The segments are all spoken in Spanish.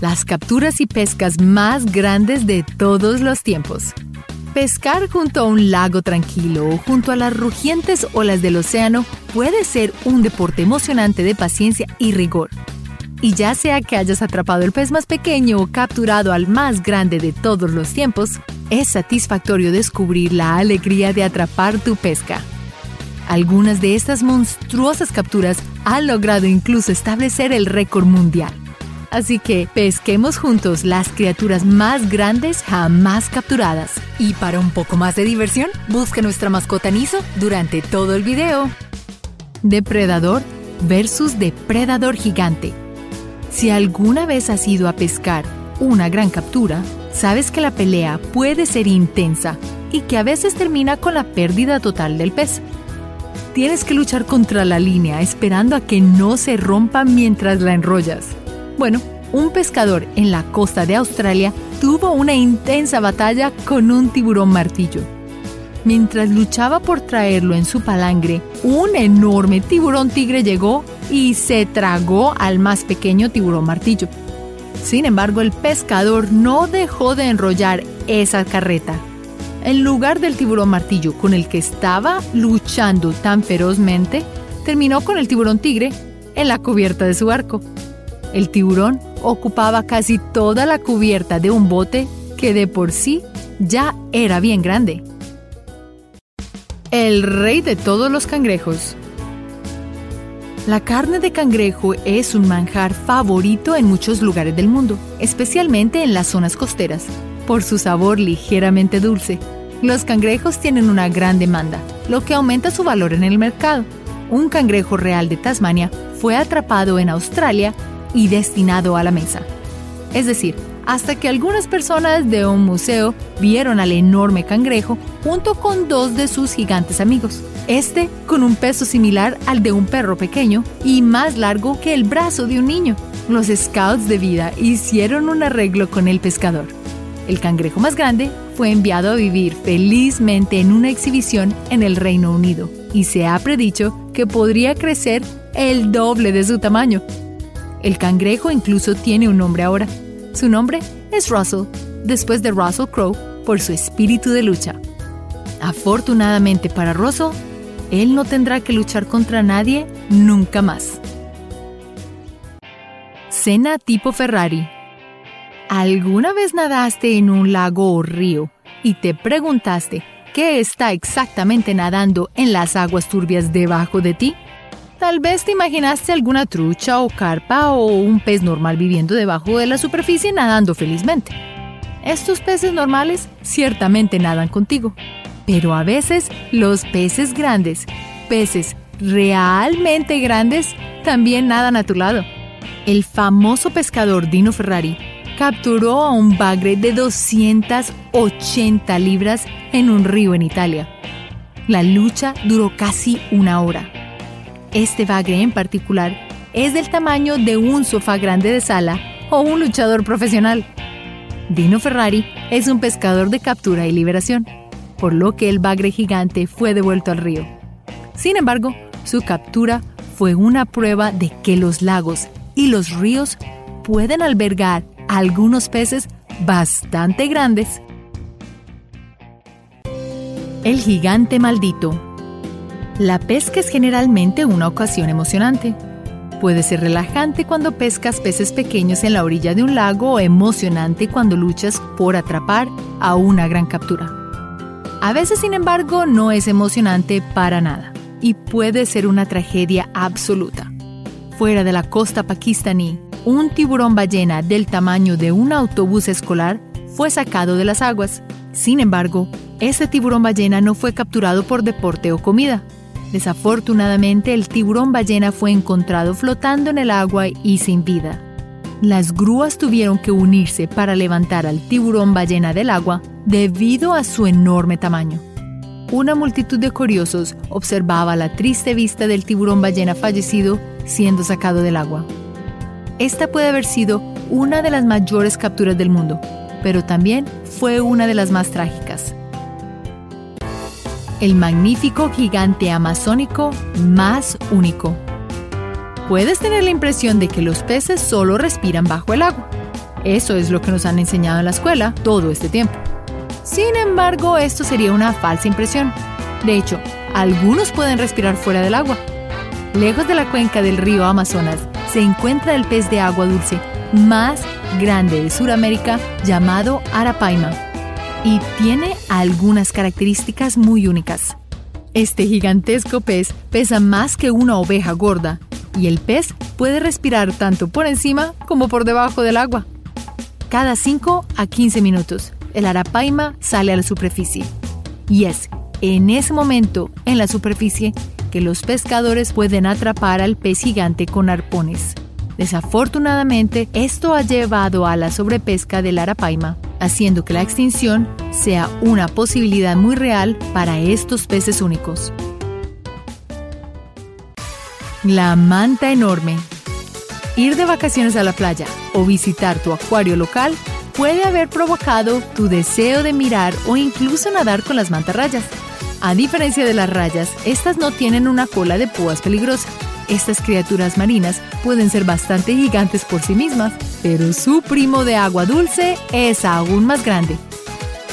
Las capturas y pescas más grandes de todos los tiempos. Pescar junto a un lago tranquilo o junto a las rugientes olas del océano puede ser un deporte emocionante de paciencia y rigor. Y ya sea que hayas atrapado el pez más pequeño o capturado al más grande de todos los tiempos, es satisfactorio descubrir la alegría de atrapar tu pesca. Algunas de estas monstruosas capturas han logrado incluso establecer el récord mundial. Así que pesquemos juntos las criaturas más grandes jamás capturadas. Y para un poco más de diversión, busca nuestra mascota Niso durante todo el video. Depredador versus depredador gigante. Si alguna vez has ido a pescar una gran captura, sabes que la pelea puede ser intensa y que a veces termina con la pérdida total del pez. Tienes que luchar contra la línea esperando a que no se rompa mientras la enrollas. Bueno, un pescador en la costa de Australia tuvo una intensa batalla con un tiburón martillo. Mientras luchaba por traerlo en su palangre, un enorme tiburón tigre llegó y se tragó al más pequeño tiburón martillo. Sin embargo, el pescador no dejó de enrollar esa carreta. En lugar del tiburón martillo con el que estaba luchando tan ferozmente, terminó con el tiburón tigre en la cubierta de su barco. El tiburón ocupaba casi toda la cubierta de un bote que de por sí ya era bien grande. El rey de todos los cangrejos. La carne de cangrejo es un manjar favorito en muchos lugares del mundo, especialmente en las zonas costeras, por su sabor ligeramente dulce. Los cangrejos tienen una gran demanda, lo que aumenta su valor en el mercado. Un cangrejo real de Tasmania fue atrapado en Australia y destinado a la mesa. Es decir, hasta que algunas personas de un museo vieron al enorme cangrejo junto con dos de sus gigantes amigos. Este con un peso similar al de un perro pequeño y más largo que el brazo de un niño. Los scouts de vida hicieron un arreglo con el pescador. El cangrejo más grande fue enviado a vivir felizmente en una exhibición en el Reino Unido y se ha predicho que podría crecer el doble de su tamaño el cangrejo incluso tiene un nombre ahora. Su nombre es Russell, después de Russell Crowe, por su espíritu de lucha. Afortunadamente para Russell, él no tendrá que luchar contra nadie nunca más. Cena tipo Ferrari. ¿Alguna vez nadaste en un lago o río y te preguntaste qué está exactamente nadando en las aguas turbias debajo de ti? Tal vez te imaginaste alguna trucha o carpa o un pez normal viviendo debajo de la superficie nadando felizmente. Estos peces normales ciertamente nadan contigo, pero a veces los peces grandes, peces realmente grandes, también nadan a tu lado. El famoso pescador Dino Ferrari capturó a un bagre de 280 libras en un río en Italia. La lucha duró casi una hora. Este bagre en particular es del tamaño de un sofá grande de sala o un luchador profesional. Dino Ferrari es un pescador de captura y liberación, por lo que el bagre gigante fue devuelto al río. Sin embargo, su captura fue una prueba de que los lagos y los ríos pueden albergar algunos peces bastante grandes. El gigante maldito la pesca es generalmente una ocasión emocionante. Puede ser relajante cuando pescas peces pequeños en la orilla de un lago o emocionante cuando luchas por atrapar a una gran captura. A veces, sin embargo, no es emocionante para nada y puede ser una tragedia absoluta. Fuera de la costa pakistaní, un tiburón ballena del tamaño de un autobús escolar fue sacado de las aguas. Sin embargo, ese tiburón ballena no fue capturado por deporte o comida, Desafortunadamente, el tiburón ballena fue encontrado flotando en el agua y sin vida. Las grúas tuvieron que unirse para levantar al tiburón ballena del agua debido a su enorme tamaño. Una multitud de curiosos observaba la triste vista del tiburón ballena fallecido siendo sacado del agua. Esta puede haber sido una de las mayores capturas del mundo, pero también fue una de las más trágicas el magnífico gigante amazónico más único. Puedes tener la impresión de que los peces solo respiran bajo el agua. Eso es lo que nos han enseñado en la escuela todo este tiempo. Sin embargo, esto sería una falsa impresión. De hecho, algunos pueden respirar fuera del agua. Lejos de la cuenca del río Amazonas se encuentra el pez de agua dulce más grande de Sudamérica llamado Arapaima y tiene algunas características muy únicas. Este gigantesco pez pesa más que una oveja gorda y el pez puede respirar tanto por encima como por debajo del agua. Cada 5 a 15 minutos, el arapaima sale a la superficie. Y es en ese momento, en la superficie, que los pescadores pueden atrapar al pez gigante con arpones. Desafortunadamente, esto ha llevado a la sobrepesca del arapaima, haciendo que la extinción sea una posibilidad muy real para estos peces únicos. La manta enorme. Ir de vacaciones a la playa o visitar tu acuario local puede haber provocado tu deseo de mirar o incluso nadar con las mantarrayas. A diferencia de las rayas, estas no tienen una cola de púas peligrosa. Estas criaturas marinas pueden ser bastante gigantes por sí mismas, pero su primo de agua dulce es aún más grande.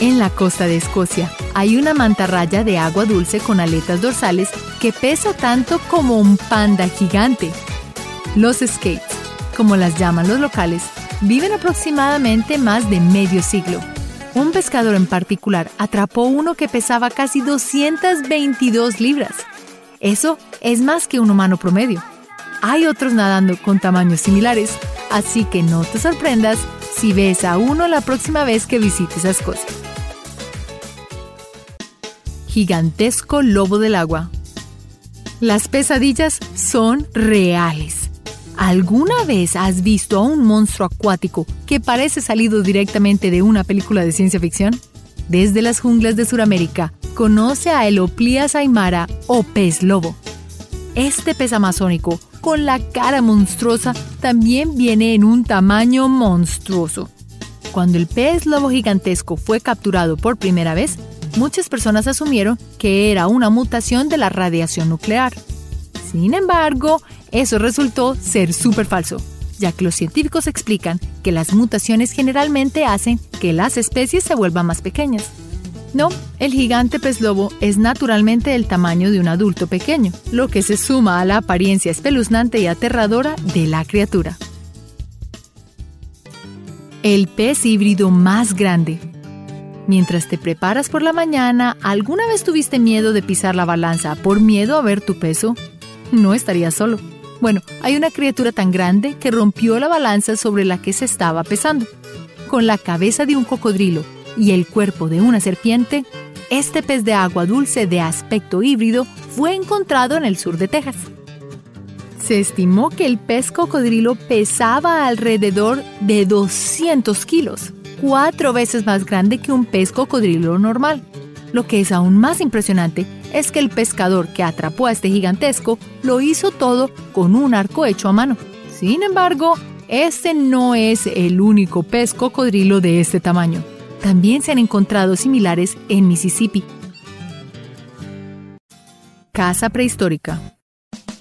En la costa de Escocia hay una mantarraya de agua dulce con aletas dorsales que pesa tanto como un panda gigante. Los skates, como las llaman los locales, viven aproximadamente más de medio siglo. Un pescador en particular atrapó uno que pesaba casi 222 libras. Eso es más que un humano promedio. Hay otros nadando con tamaños similares, así que no te sorprendas si ves a uno la próxima vez que visites Escocia gigantesco lobo del agua. Las pesadillas son reales. ¿Alguna vez has visto a un monstruo acuático que parece salido directamente de una película de ciencia ficción? Desde las junglas de Sudamérica, conoce a Eloplias aymara o pez lobo. Este pez amazónico, con la cara monstruosa, también viene en un tamaño monstruoso. Cuando el pez lobo gigantesco fue capturado por primera vez, muchas personas asumieron que era una mutación de la radiación nuclear. Sin embargo, eso resultó ser súper falso, ya que los científicos explican que las mutaciones generalmente hacen que las especies se vuelvan más pequeñas. No, el gigante pez lobo es naturalmente del tamaño de un adulto pequeño, lo que se suma a la apariencia espeluznante y aterradora de la criatura. El pez híbrido más grande Mientras te preparas por la mañana, ¿alguna vez tuviste miedo de pisar la balanza por miedo a ver tu peso? No estarías solo. Bueno, hay una criatura tan grande que rompió la balanza sobre la que se estaba pesando. Con la cabeza de un cocodrilo y el cuerpo de una serpiente, este pez de agua dulce de aspecto híbrido fue encontrado en el sur de Texas. Se estimó que el pez cocodrilo pesaba alrededor de 200 kilos cuatro veces más grande que un pez cocodrilo normal. Lo que es aún más impresionante es que el pescador que atrapó a este gigantesco lo hizo todo con un arco hecho a mano. Sin embargo, este no es el único pez cocodrilo de este tamaño. También se han encontrado similares en Mississippi. Casa prehistórica.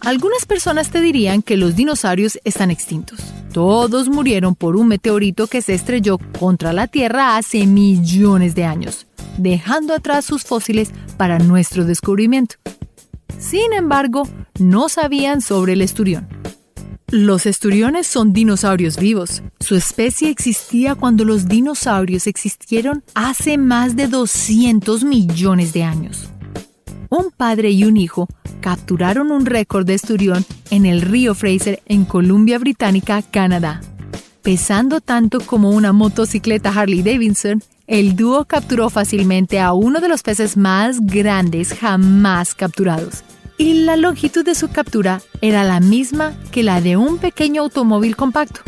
Algunas personas te dirían que los dinosaurios están extintos. Todos murieron por un meteorito que se estrelló contra la Tierra hace millones de años, dejando atrás sus fósiles para nuestro descubrimiento. Sin embargo, no sabían sobre el esturión. Los esturiones son dinosaurios vivos. Su especie existía cuando los dinosaurios existieron hace más de 200 millones de años un padre y un hijo capturaron un récord de esturión en el río Fraser en Columbia Británica, Canadá. Pesando tanto como una motocicleta Harley Davidson, el dúo capturó fácilmente a uno de los peces más grandes jamás capturados. Y la longitud de su captura era la misma que la de un pequeño automóvil compacto.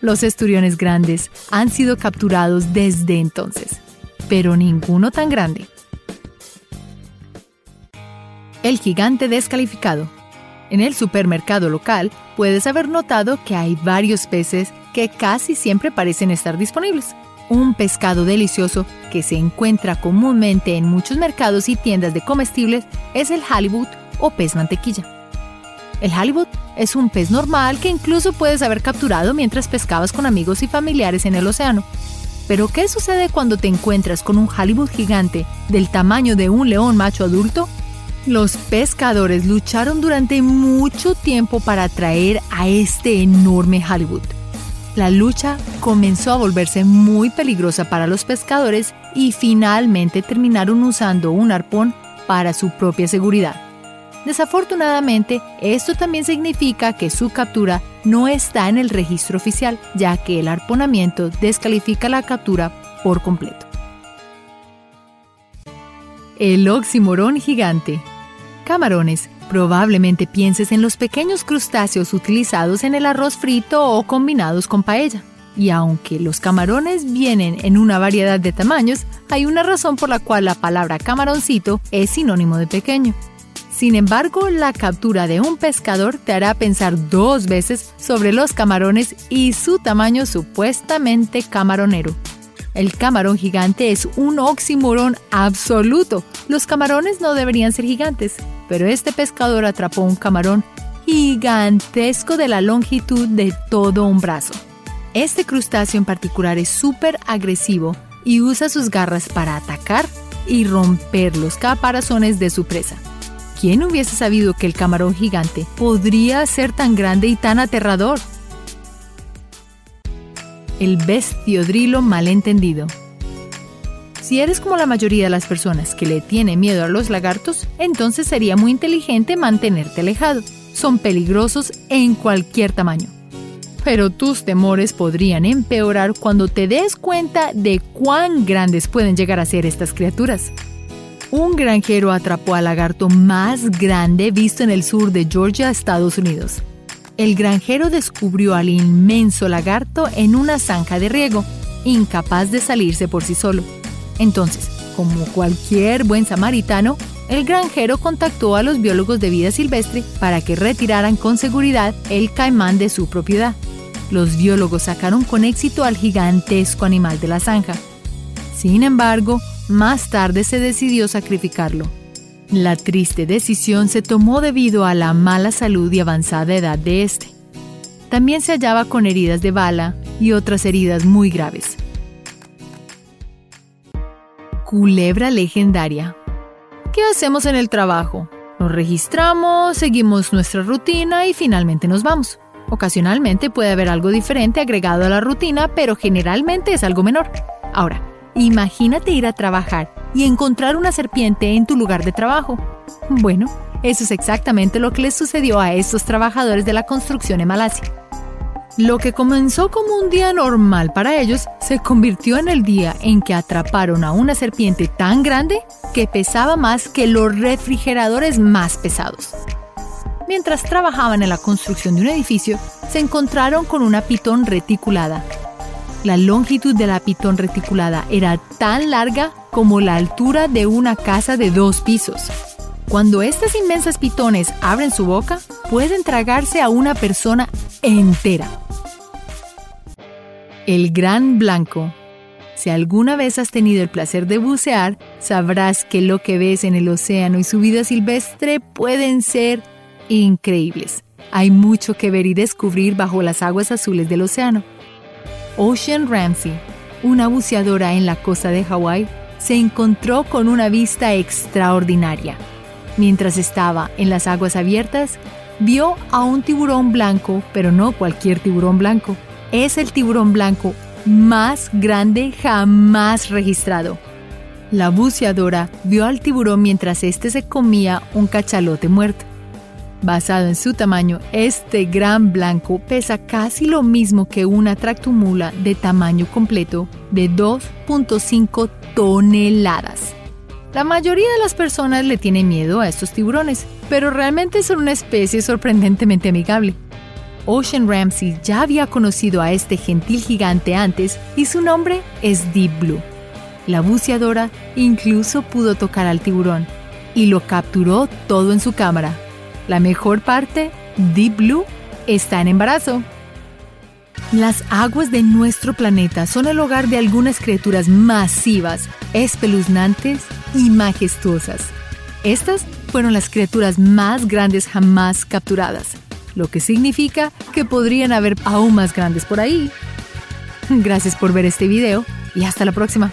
Los esturiones grandes han sido capturados desde entonces, pero ninguno tan grande. El gigante descalificado. En el supermercado local puedes haber notado que hay varios peces que casi siempre parecen estar disponibles. Un pescado delicioso que se encuentra comúnmente en muchos mercados y tiendas de comestibles es el halibut o pez mantequilla. El halibut es un pez normal que incluso puedes haber capturado mientras pescabas con amigos y familiares en el océano. Pero ¿qué sucede cuando te encuentras con un halibut gigante del tamaño de un león macho adulto? Los pescadores lucharon durante mucho tiempo para atraer a este enorme halibut. La lucha comenzó a volverse muy peligrosa para los pescadores y finalmente terminaron usando un arpón para su propia seguridad. Desafortunadamente, esto también significa que su captura no está en el registro oficial, ya que el arponamiento descalifica la captura por completo. El oximorón gigante. Camarones Probablemente pienses en los pequeños crustáceos utilizados en el arroz frito o combinados con paella. Y aunque los camarones vienen en una variedad de tamaños, hay una razón por la cual la palabra camaroncito es sinónimo de pequeño. Sin embargo, la captura de un pescador te hará pensar dos veces sobre los camarones y su tamaño supuestamente camaronero. El camarón gigante es un oxímoron absoluto. Los camarones no deberían ser gigantes, pero este pescador atrapó un camarón gigantesco de la longitud de todo un brazo. Este crustáceo en particular es súper agresivo y usa sus garras para atacar y romper los caparazones de su presa. ¿Quién hubiese sabido que el camarón gigante podría ser tan grande y tan aterrador? El bestiodrilo malentendido. Si eres como la mayoría de las personas que le tiene miedo a los lagartos, entonces sería muy inteligente mantenerte alejado. Son peligrosos en cualquier tamaño. Pero tus temores podrían empeorar cuando te des cuenta de cuán grandes pueden llegar a ser estas criaturas. Un granjero atrapó al lagarto más grande visto en el sur de Georgia, Estados Unidos. El granjero descubrió al inmenso lagarto en una zanja de riego, incapaz de salirse por sí solo. Entonces, como cualquier buen samaritano, el granjero contactó a los biólogos de vida silvestre para que retiraran con seguridad el caimán de su propiedad. Los biólogos sacaron con éxito al gigantesco animal de la zanja. Sin embargo, más tarde se decidió sacrificarlo. La triste decisión se tomó debido a la mala salud y avanzada edad de este. También se hallaba con heridas de bala y otras heridas muy graves. Culebra legendaria. ¿Qué hacemos en el trabajo? Nos registramos, seguimos nuestra rutina y finalmente nos vamos. Ocasionalmente puede haber algo diferente agregado a la rutina, pero generalmente es algo menor. Ahora, imagínate ir a trabajar y encontrar una serpiente en tu lugar de trabajo. Bueno, eso es exactamente lo que les sucedió a estos trabajadores de la construcción en Malasia. Lo que comenzó como un día normal para ellos se convirtió en el día en que atraparon a una serpiente tan grande que pesaba más que los refrigeradores más pesados. Mientras trabajaban en la construcción de un edificio, se encontraron con una pitón reticulada. La longitud de la pitón reticulada era tan larga como la altura de una casa de dos pisos. Cuando estas inmensas pitones abren su boca, pueden tragarse a una persona entera. El gran blanco. Si alguna vez has tenido el placer de bucear, sabrás que lo que ves en el océano y su vida silvestre pueden ser increíbles. Hay mucho que ver y descubrir bajo las aguas azules del océano. Ocean Ramsey, una buceadora en la costa de Hawái, se encontró con una vista extraordinaria. Mientras estaba en las aguas abiertas, vio a un tiburón blanco, pero no cualquier tiburón blanco es el tiburón blanco más grande jamás registrado. La buceadora vio al tiburón mientras éste se comía un cachalote muerto. Basado en su tamaño, este gran blanco pesa casi lo mismo que una tractomula de tamaño completo de 2.5 toneladas. La mayoría de las personas le tienen miedo a estos tiburones, pero realmente son una especie sorprendentemente amigable. Ocean Ramsey ya había conocido a este gentil gigante antes y su nombre es Deep Blue. La buceadora incluso pudo tocar al tiburón y lo capturó todo en su cámara. La mejor parte, Deep Blue está en embarazo. Las aguas de nuestro planeta son el hogar de algunas criaturas masivas, espeluznantes y majestuosas. Estas fueron las criaturas más grandes jamás capturadas, lo que significa que podrían haber aún más grandes por ahí. Gracias por ver este video y hasta la próxima.